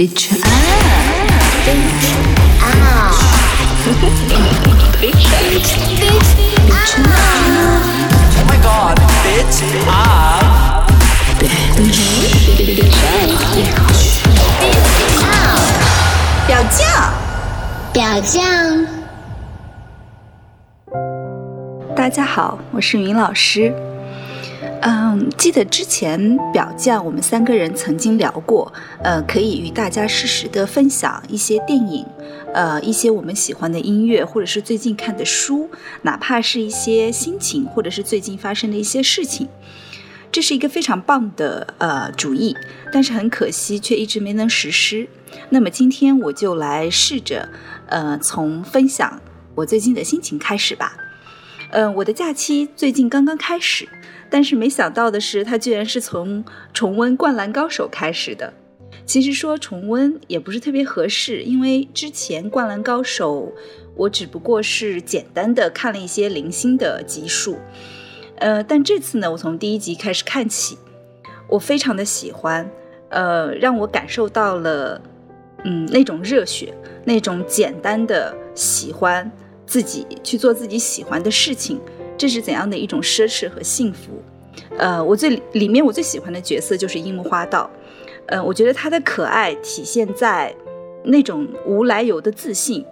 Bitch up. Bitch up. Bitch up. Oh my god, bitch up. Bitch up. 表酱，表酱。大家好，我是云老师。嗯，记得之前表酱我们三个人曾经聊过，呃，可以与大家适时的分享一些电影，呃，一些我们喜欢的音乐，或者是最近看的书，哪怕是一些心情，或者是最近发生的一些事情。这是一个非常棒的呃主意，但是很可惜却一直没能实施。那么今天我就来试着，呃，从分享我最近的心情开始吧。嗯，我的假期最近刚刚开始，但是没想到的是，它居然是从重温《灌篮高手》开始的。其实说重温也不是特别合适，因为之前《灌篮高手》我只不过是简单的看了一些零星的集数，呃，但这次呢，我从第一集开始看起，我非常的喜欢，呃，让我感受到了，嗯，那种热血，那种简单的喜欢。自己去做自己喜欢的事情，这是怎样的一种奢侈和幸福？呃，我最里面我最喜欢的角色就是樱木花道，呃，我觉得他的可爱体现在那种无来由的自信，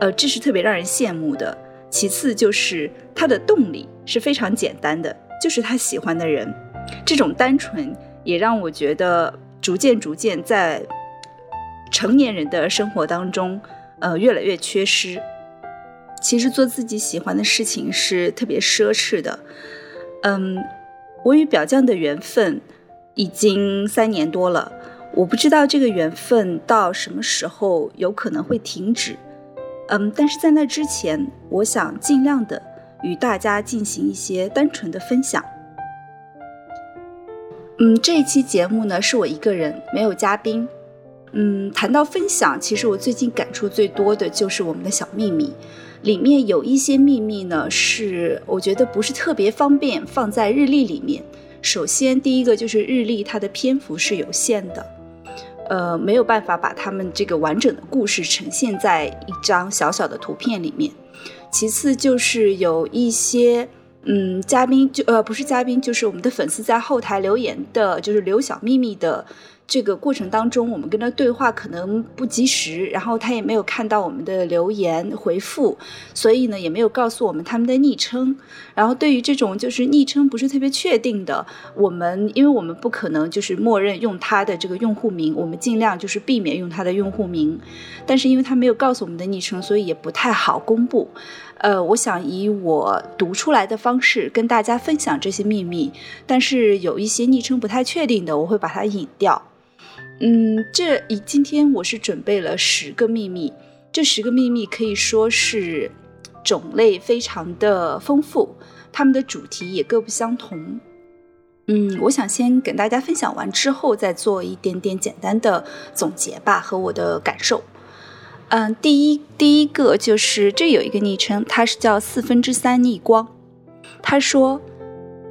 呃，这是特别让人羡慕的。其次就是他的动力是非常简单的，就是他喜欢的人，这种单纯也让我觉得逐渐逐渐在成年人的生活当中，呃，越来越缺失。其实做自己喜欢的事情是特别奢侈的。嗯，我与表酱的缘分已经三年多了，我不知道这个缘分到什么时候有可能会停止。嗯，但是在那之前，我想尽量的与大家进行一些单纯的分享。嗯，这一期节目呢是我一个人，没有嘉宾。嗯，谈到分享，其实我最近感触最多的就是我们的小秘密。里面有一些秘密呢，是我觉得不是特别方便放在日历里面。首先，第一个就是日历它的篇幅是有限的，呃，没有办法把他们这个完整的故事呈现在一张小小的图片里面。其次就是有一些，嗯，嘉宾就呃不是嘉宾，就是我们的粉丝在后台留言的，就是留小秘密的。这个过程当中，我们跟他对话可能不及时，然后他也没有看到我们的留言回复，所以呢，也没有告诉我们他们的昵称。然后对于这种就是昵称不是特别确定的，我们因为我们不可能就是默认用他的这个用户名，我们尽量就是避免用他的用户名。但是因为他没有告诉我们的昵称，所以也不太好公布。呃，我想以我读出来的方式跟大家分享这些秘密，但是有一些昵称不太确定的，我会把它隐掉。嗯，这一今天我是准备了十个秘密，这十个秘密可以说是种类非常的丰富，它们的主题也各不相同。嗯，我想先跟大家分享完之后，再做一点点简单的总结吧和我的感受。嗯，第一第一个就是这有一个昵称，他是叫四分之三逆光，他说，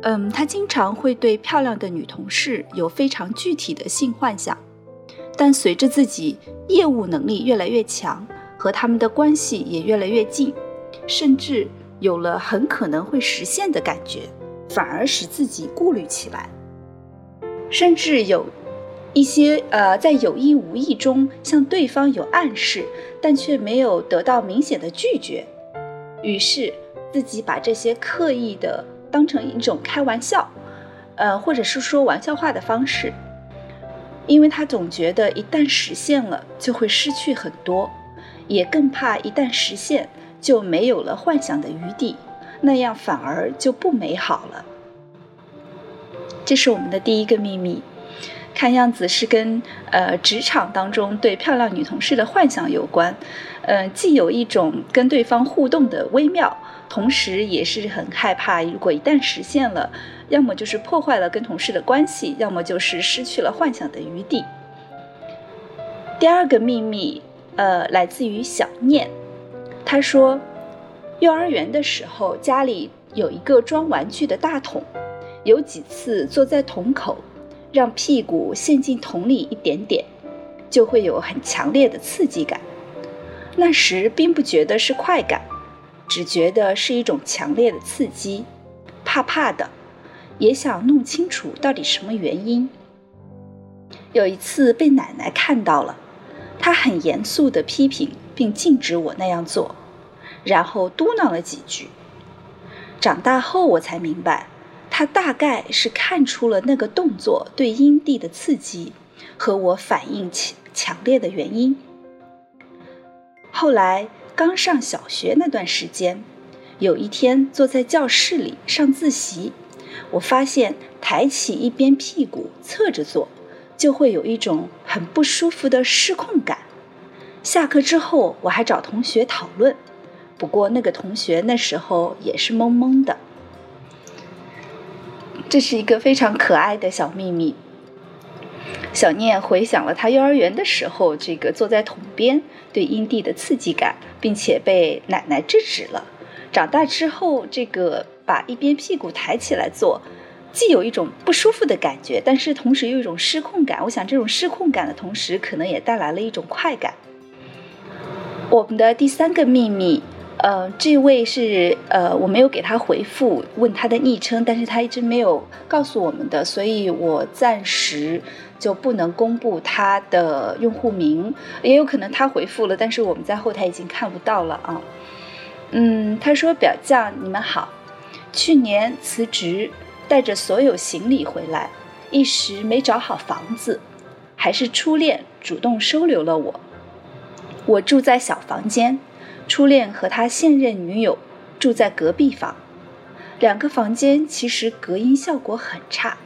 嗯，他经常会对漂亮的女同事有非常具体的性幻想。但随着自己业务能力越来越强，和他们的关系也越来越近，甚至有了很可能会实现的感觉，反而使自己顾虑起来。甚至有一些呃，在有意无意中向对方有暗示，但却没有得到明显的拒绝，于是自己把这些刻意的当成一种开玩笑，呃，或者是说玩笑话的方式。因为他总觉得一旦实现了就会失去很多，也更怕一旦实现就没有了幻想的余地，那样反而就不美好了。这是我们的第一个秘密，看样子是跟呃职场当中对漂亮女同事的幻想有关，呃，既有一种跟对方互动的微妙。同时也是很害怕，如果一旦实现了，要么就是破坏了跟同事的关系，要么就是失去了幻想的余地。第二个秘密，呃，来自于小念，他说，幼儿园的时候家里有一个装玩具的大桶，有几次坐在桶口，让屁股陷进桶里一点点，就会有很强烈的刺激感。那时并不觉得是快感，只觉得是一种强烈的刺激，怕怕的，也想弄清楚到底什么原因。有一次被奶奶看到了，她很严肃地批评并禁止我那样做，然后嘟囔了几句。长大后我才明白，她大概是看出了那个动作对阴蒂的刺激和我反应强强烈的原因。后来刚上小学那段时间，有一天坐在教室里上自习，我发现抬起一边屁股侧着坐。就会有一种很不舒服的失控感。下课之后，我还找同学讨论，不过那个同学那时候也是懵懵的。这是一个非常可爱的小秘密。小念回想了他幼儿园的时候，这个坐在桶边对阴蒂的刺激感，并且被奶奶制止了。长大之后，这个把一边屁股抬起来坐。既有一种不舒服的感觉，但是同时又有一种失控感。我想，这种失控感的同时，可能也带来了一种快感。我们的第三个秘密，呃，这位是呃，我没有给他回复，问他的昵称，但是他一直没有告诉我们的，所以我暂时就不能公布他的用户名。也有可能他回复了，但是我们在后台已经看不到了啊。嗯，他说：“表酱，你们好，去年辞职。”带着所有行李回来，一时没找好房子，还是初恋主动收留了我。我住在小房间，初恋和他现任女友住在隔壁房。两个房间其实隔音效果很差，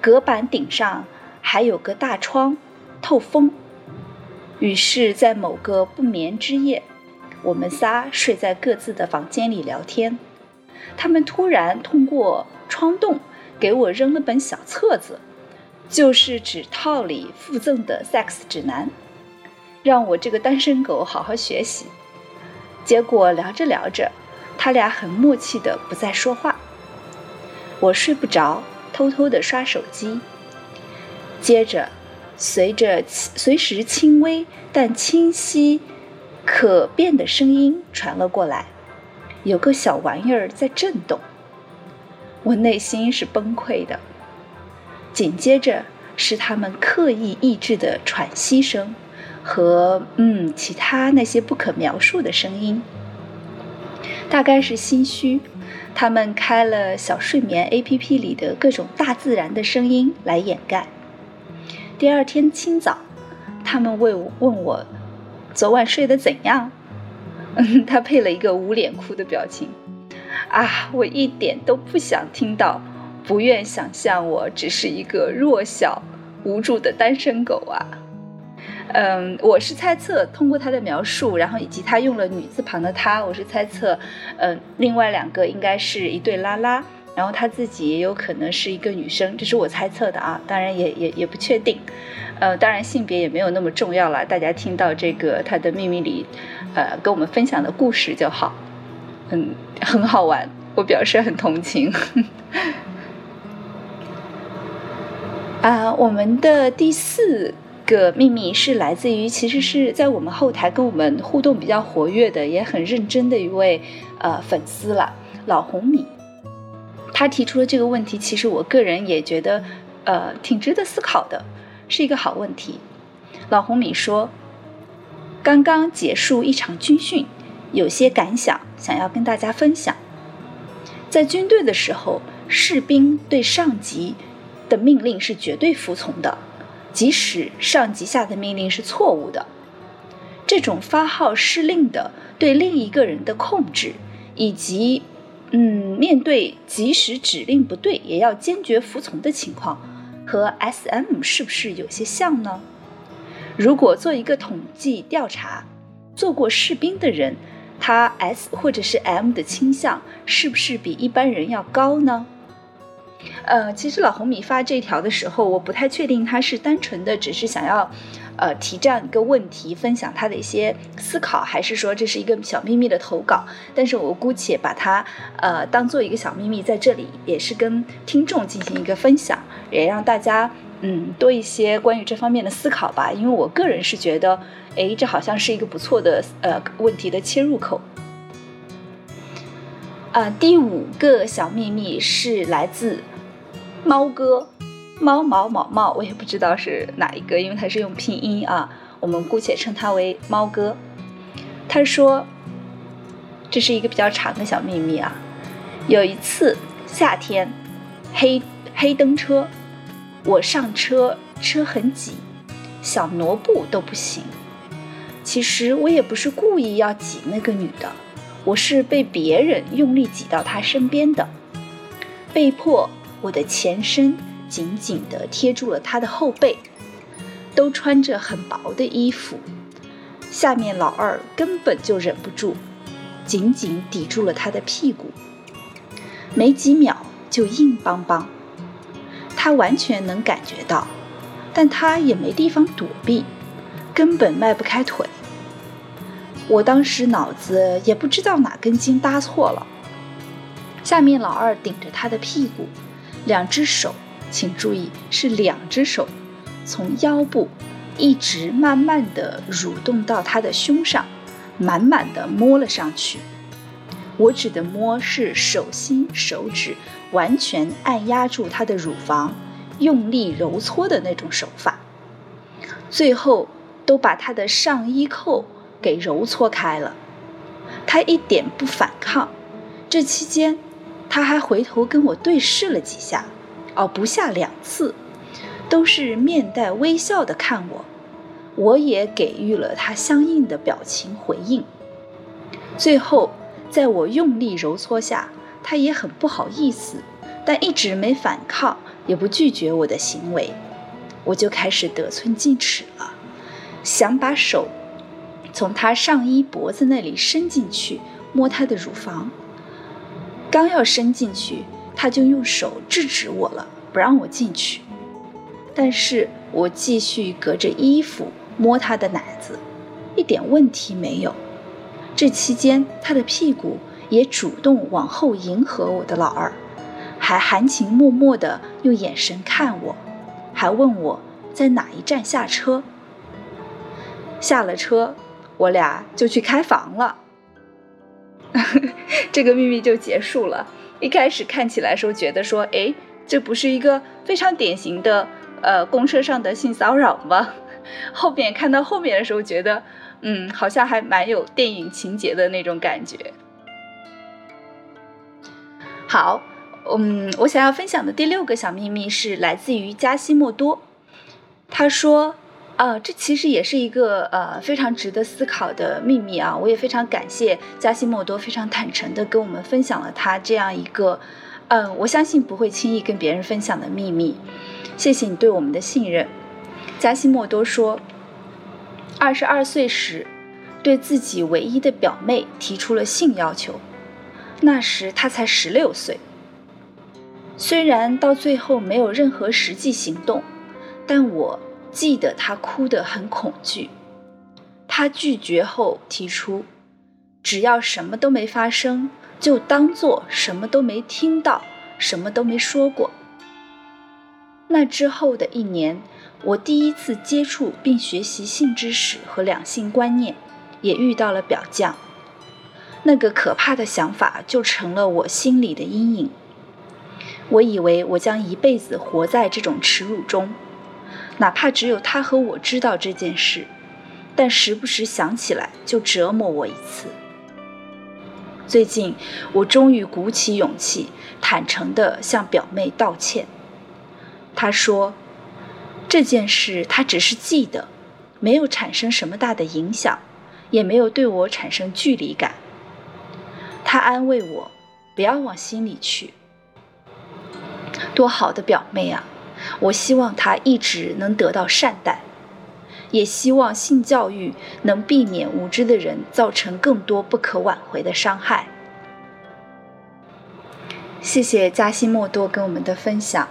隔板顶上还有个大窗，透风。于是，在某个不眠之夜，我们仨睡在各自的房间里聊天。他们突然通过。窗洞给我扔了本小册子，就是纸套里附赠的 sex 指南，让我这个单身狗好好学习。结果聊着聊着，他俩很默契的不再说话。我睡不着，偷偷的刷手机。接着，随着随时轻微但清晰、可辨的声音传了过来，有个小玩意儿在震动。我内心是崩溃的，紧接着是他们刻意抑制的喘息声，和嗯其他那些不可描述的声音。大概是心虚，他们开了小睡眠 APP 里的各种大自然的声音来掩盖。第二天清早，他们问我问我昨晚睡得怎样，嗯，他配了一个捂脸哭的表情。啊，我一点都不想听到，不愿想象我只是一个弱小、无助的单身狗啊。嗯，我是猜测，通过他的描述，然后以及他用了女字旁的他，我是猜测，嗯，另外两个应该是一对拉拉，然后他自己也有可能是一个女生，这是我猜测的啊，当然也也也不确定。呃，当然性别也没有那么重要了，大家听到这个他的秘密里，呃，跟我们分享的故事就好。嗯，很好玩，我表示很同情。啊，我们的第四个秘密是来自于，其实是在我们后台跟我们互动比较活跃的，也很认真的一位呃粉丝了，老红米。他提出了这个问题，其实我个人也觉得呃挺值得思考的，是一个好问题。老红米说，刚刚结束一场军训。有些感想想要跟大家分享。在军队的时候，士兵对上级的命令是绝对服从的，即使上级下的命令是错误的。这种发号施令的对另一个人的控制，以及嗯，面对即使指令不对也要坚决服从的情况，和 S.M 是不是有些像呢？如果做一个统计调查，做过士兵的人。他 S 或者是 M 的倾向是不是比一般人要高呢？呃，其实老红米发这条的时候，我不太确定他是单纯的只是想要，呃，提这样一个问题，分享他的一些思考，还是说这是一个小秘密的投稿？但是我姑且把它呃当做一个小秘密，在这里也是跟听众进行一个分享，也让大家嗯多一些关于这方面的思考吧。因为我个人是觉得，哎，这好像是一个不错的呃问题的切入口。啊，第五个小秘密是来自猫哥，猫毛毛毛，我也不知道是哪一个，因为它是用拼音啊，我们姑且称它为猫哥。他说，这是一个比较长的小秘密啊。有一次夏天，黑黑灯车，我上车，车很挤，想挪步都不行。其实我也不是故意要挤那个女的。我是被别人用力挤到他身边的，被迫我的前身紧紧地贴住了他的后背，都穿着很薄的衣服，下面老二根本就忍不住，紧紧抵住了他的屁股，没几秒就硬邦邦，他完全能感觉到，但他也没地方躲避，根本迈不开腿。我当时脑子也不知道哪根筋搭错了，下面老二顶着他的屁股，两只手，请注意是两只手，从腰部一直慢慢的蠕动到他的胸上，满满的摸了上去。我指的摸是手心手指完全按压住他的乳房，用力揉搓的那种手法，最后都把他的上衣扣。给揉搓开了，他一点不反抗。这期间，他还回头跟我对视了几下，哦，不下两次，都是面带微笑的看我。我也给予了他相应的表情回应。最后，在我用力揉搓下，他也很不好意思，但一直没反抗，也不拒绝我的行为。我就开始得寸进尺了，想把手。从他上衣脖子那里伸进去摸他的乳房，刚要伸进去，他就用手制止我了，不让我进去。但是我继续隔着衣服摸他的奶子，一点问题没有。这期间，他的屁股也主动往后迎合我的老二，还含情脉脉地用眼神看我，还问我在哪一站下车。下了车。我俩就去开房了，这个秘密就结束了。一开始看起来时候觉得说，哎，这不是一个非常典型的呃公车上的性骚扰吗？后面看到后面的时候觉得，嗯，好像还蛮有电影情节的那种感觉。好，嗯，我想要分享的第六个小秘密是来自于加西莫多，他说。啊，这其实也是一个呃非常值得思考的秘密啊！我也非常感谢加西莫多非常坦诚的跟我们分享了他这样一个，嗯，我相信不会轻易跟别人分享的秘密。谢谢你对我们的信任。加西莫多说，二十二岁时，对自己唯一的表妹提出了性要求，那时他才十六岁。虽然到最后没有任何实际行动，但我。记得他哭得很恐惧，他拒绝后提出，只要什么都没发生，就当做什么都没听到，什么都没说过。那之后的一年，我第一次接触并学习性知识和两性观念，也遇到了表匠。那个可怕的想法就成了我心里的阴影。我以为我将一辈子活在这种耻辱中。哪怕只有他和我知道这件事，但时不时想起来就折磨我一次。最近，我终于鼓起勇气，坦诚地向表妹道歉。她说，这件事她只是记得，没有产生什么大的影响，也没有对我产生距离感。她安慰我，不要往心里去。多好的表妹啊！我希望他一直能得到善待，也希望性教育能避免无知的人造成更多不可挽回的伤害。谢谢加西莫多跟我们的分享。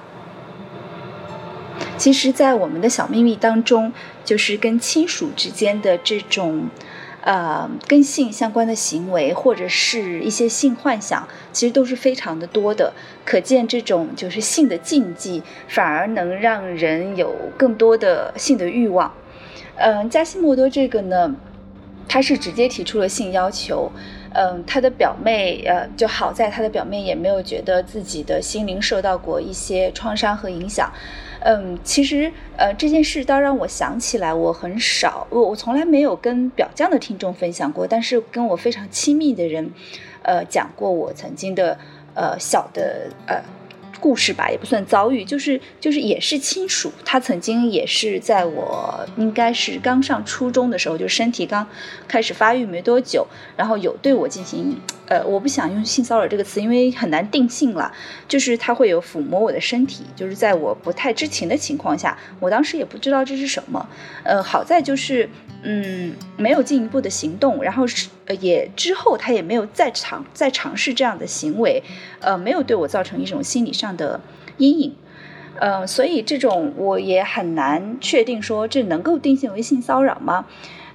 其实，在我们的小秘密当中，就是跟亲属之间的这种呃，跟性相关的行为或者是一些性幻想，其实都是非常的多的。可见这种就是性的禁忌，反而能让人有更多的性的欲望。嗯，加西莫多这个呢，他是直接提出了性要求。嗯，他的表妹，呃，就好在他的表妹也没有觉得自己的心灵受到过一些创伤和影响。嗯，其实，呃，这件事倒让我想起来，我很少，我我从来没有跟表匠的听众分享过，但是跟我非常亲密的人，呃，讲过我曾经的，呃，小的，呃。故事吧，也不算遭遇，就是就是也是亲属。他曾经也是在我应该是刚上初中的时候，就身体刚开始发育没多久，然后有对我进行，呃，我不想用性骚扰这个词，因为很难定性了。就是他会有抚摸我的身体，就是在我不太知情的情况下，我当时也不知道这是什么。呃，好在就是。嗯，没有进一步的行动，然后是呃也之后他也没有再尝再尝试这样的行为，呃，没有对我造成一种心理上的阴影，呃，所以这种我也很难确定说这能够定性为性骚扰吗？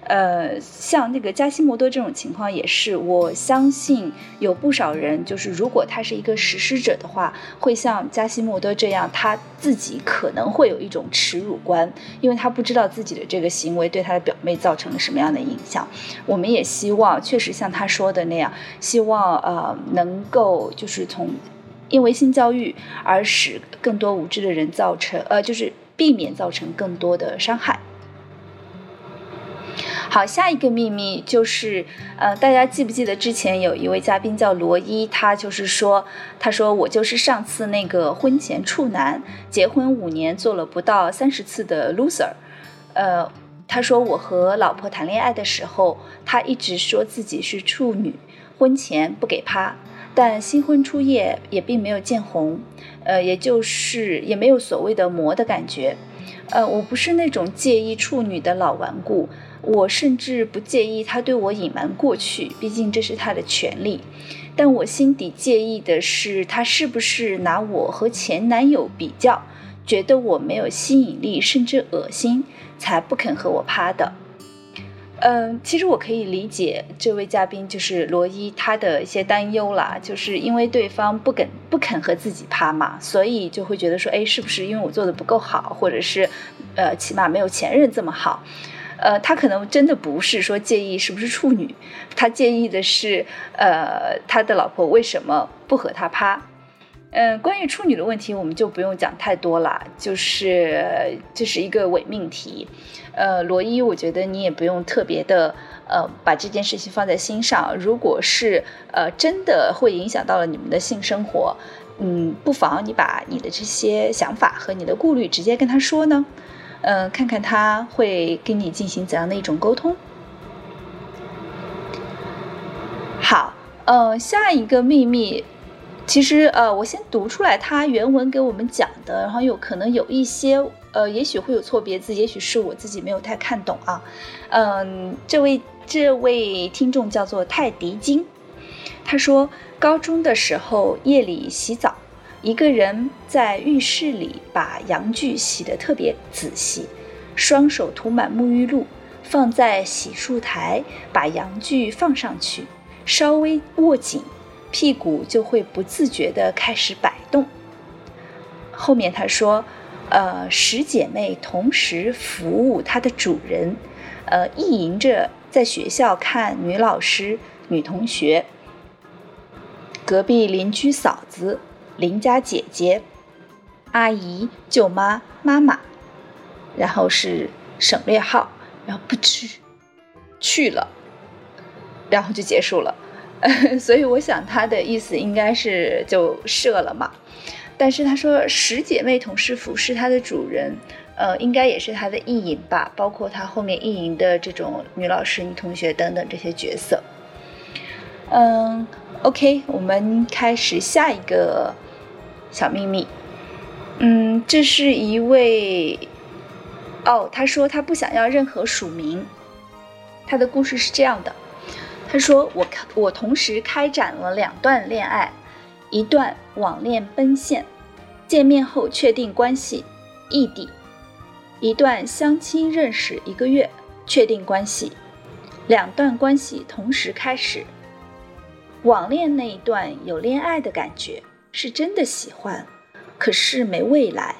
呃，像那个加西莫多这种情况也是，我相信有不少人，就是如果他是一个实施者的话，会像加西莫多这样，他自己可能会有一种耻辱观，因为他不知道自己的这个行为对他的表妹造成了什么样的影响。我们也希望，确实像他说的那样，希望呃能够就是从因为性教育而使更多无知的人造成呃就是避免造成更多的伤害。好，下一个秘密就是，呃，大家记不记得之前有一位嘉宾叫罗伊，他就是说，他说我就是上次那个婚前处男，结婚五年做了不到三十次的 loser，呃，他说我和老婆谈恋爱的时候，他一直说自己是处女，婚前不给趴，但新婚初夜也并没有见红，呃，也就是也没有所谓的魔的感觉，呃，我不是那种介意处女的老顽固。我甚至不介意他对我隐瞒过去，毕竟这是他的权利。但我心底介意的是，他是不是拿我和前男友比较，觉得我没有吸引力，甚至恶心，才不肯和我趴的。嗯，其实我可以理解这位嘉宾就是罗伊他的一些担忧啦，就是因为对方不肯不肯和自己趴嘛，所以就会觉得说，哎，是不是因为我做的不够好，或者是，呃，起码没有前任这么好。呃，他可能真的不是说介意是不是处女，他介意的是，呃，他的老婆为什么不和他趴。嗯，关于处女的问题，我们就不用讲太多了，就是这是一个伪命题。呃，罗伊，我觉得你也不用特别的，呃，把这件事情放在心上。如果是呃真的会影响到了你们的性生活，嗯，不妨你把你的这些想法和你的顾虑直接跟他说呢。嗯，看看他会跟你进行怎样的一种沟通。好，呃，下一个秘密，其实呃，我先读出来他原文给我们讲的，然后有可能有一些呃，也许会有错别字，也许是我自己没有太看懂啊。嗯，这位这位听众叫做泰迪金，他说高中的时候夜里洗澡。一个人在浴室里把阳具洗得特别仔细，双手涂满沐浴露，放在洗漱台，把阳具放上去，稍微握紧，屁股就会不自觉地开始摆动。后面他说，呃，十姐妹同时服务她的主人，呃，意淫着在学校看女老师、女同学，隔壁邻居嫂子。邻家姐姐、阿姨、舅妈、妈妈，然后是省略号，然后不吃去了，然后就结束了。所以我想他的意思应该是就射了嘛。但是他说十姐妹同师傅是他的主人，呃，应该也是他的意淫吧，包括他后面意淫的这种女老师、女同学等等这些角色。嗯，OK，我们开始下一个。小秘密，嗯，这是一位，哦，他说他不想要任何署名。他的故事是这样的，他说我我同时开展了两段恋爱，一段网恋奔现，见面后确定关系，异地；一段相亲认识一个月，确定关系，两段关系同时开始。网恋那一段有恋爱的感觉，是真的喜欢，可是没未来。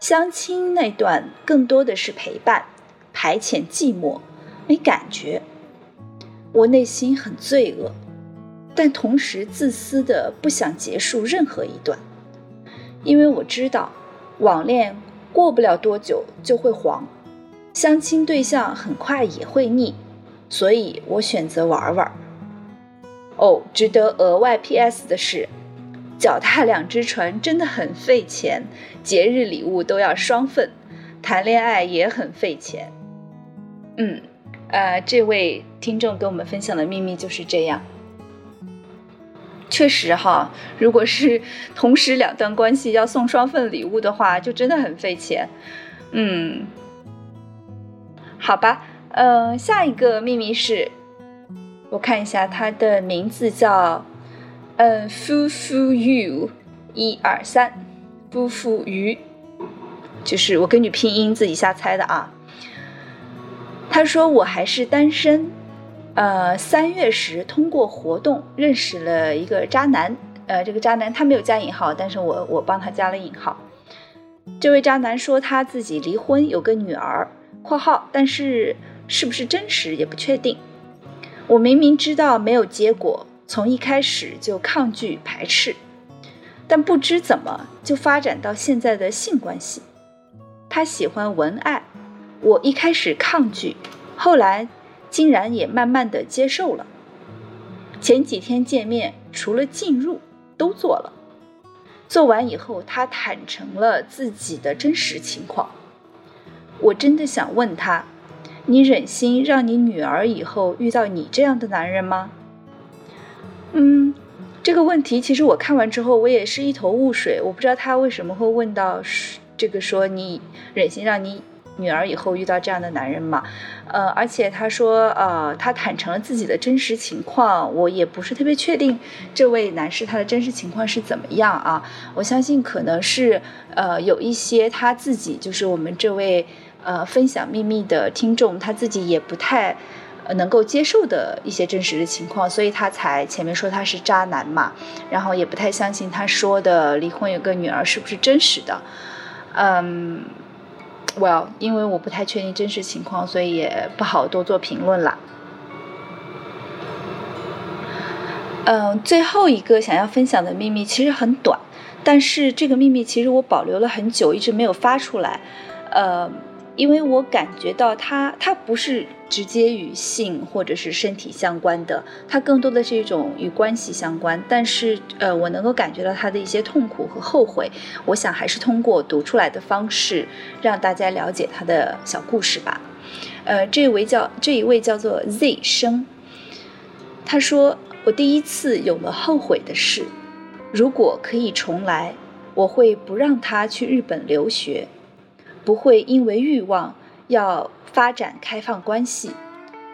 相亲那段更多的是陪伴，排遣寂寞，没感觉。我内心很罪恶，但同时自私的不想结束任何一段，因为我知道网恋过不了多久就会黄，相亲对象很快也会腻，所以我选择玩玩。哦，值得额外 PS 的是。脚踏两只船真的很费钱，节日礼物都要双份，谈恋爱也很费钱。嗯，呃，这位听众跟我们分享的秘密就是这样。确实哈，如果是同时两段关系要送双份礼物的话，就真的很费钱。嗯，好吧，呃，下一个秘密是，我看一下，它的名字叫。嗯，夫妇鱼，一二三，夫妇鱼，就是我根据拼音自己瞎猜的啊。他说我还是单身，呃，三月时通过活动认识了一个渣男，呃，这个渣男他没有加引号，但是我我帮他加了引号。这位渣男说他自己离婚，有个女儿（括号），但是是不是真实也不确定。我明明知道没有结果。从一开始就抗拒排斥，但不知怎么就发展到现在的性关系。他喜欢文爱，我一开始抗拒，后来竟然也慢慢的接受了。前几天见面，除了进入都做了。做完以后，他坦诚了自己的真实情况。我真的想问他：你忍心让你女儿以后遇到你这样的男人吗？嗯，这个问题其实我看完之后，我也是一头雾水。我不知道他为什么会问到这个，说你忍心让你女儿以后遇到这样的男人吗？呃，而且他说，呃，他坦诚了自己的真实情况，我也不是特别确定这位男士他的真实情况是怎么样啊。我相信可能是呃有一些他自己，就是我们这位呃分享秘密的听众，他自己也不太。呃，能够接受的一些真实的情况，所以他才前面说他是渣男嘛，然后也不太相信他说的离婚有个女儿是不是真实的。嗯，Well，因为我不太确定真实情况，所以也不好多做评论了。嗯，最后一个想要分享的秘密其实很短，但是这个秘密其实我保留了很久，一直没有发出来。呃。因为我感觉到它，它不是直接与性或者是身体相关的，它更多的是一种与关系相关。但是，呃，我能够感觉到他的一些痛苦和后悔。我想还是通过读出来的方式，让大家了解他的小故事吧。呃，这位叫这一位叫做 Z 生，他说：“我第一次有了后悔的事，如果可以重来，我会不让他去日本留学。”不会因为欲望要发展开放关系，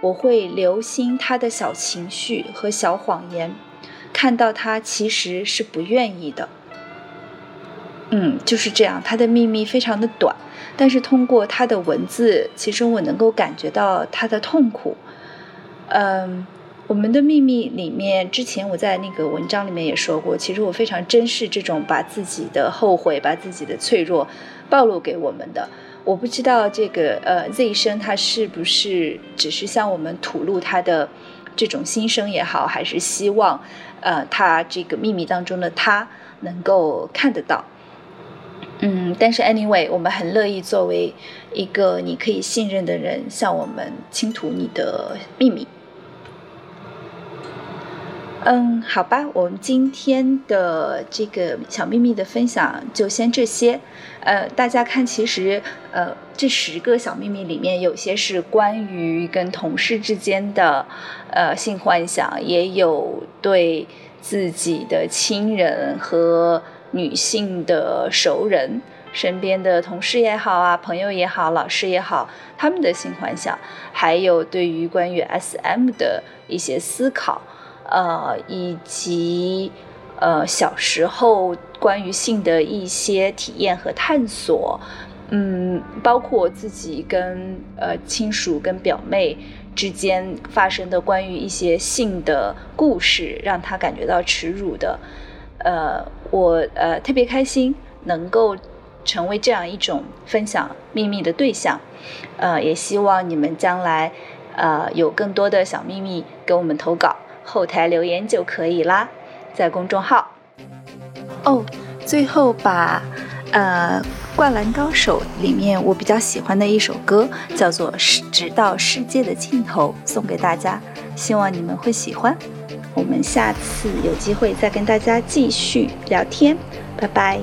我会留心他的小情绪和小谎言，看到他其实是不愿意的。嗯，就是这样。他的秘密非常的短，但是通过他的文字，其实我能够感觉到他的痛苦。嗯。我们的秘密里面，之前我在那个文章里面也说过，其实我非常珍视这种把自己的后悔、把自己的脆弱暴露给我们的。我不知道这个呃 Z 生他是不是只是向我们吐露他的这种心声也好，还是希望呃他这个秘密当中的他能够看得到。嗯，但是 anyway，我们很乐意作为一个你可以信任的人，向我们倾吐你的秘密。嗯，好吧，我们今天的这个小秘密的分享就先这些。呃，大家看，其实呃，这十个小秘密里面，有些是关于跟同事之间的呃性幻想，也有对自己的亲人和女性的熟人、身边的同事也好啊，朋友也好，老师也好，他们的性幻想，还有对于关于 SM 的一些思考。呃，以及呃小时候关于性的一些体验和探索，嗯，包括自己跟呃亲属、跟表妹之间发生的关于一些性的故事，让他感觉到耻辱的，呃，我呃特别开心能够成为这样一种分享秘密的对象，呃，也希望你们将来呃有更多的小秘密给我们投稿，后台留言就可以啦，在公众号。哦，最后把呃。《灌篮高手》里面我比较喜欢的一首歌叫做《直到世界的尽头》，送给大家，希望你们会喜欢。我们下次有机会再跟大家继续聊天，拜拜。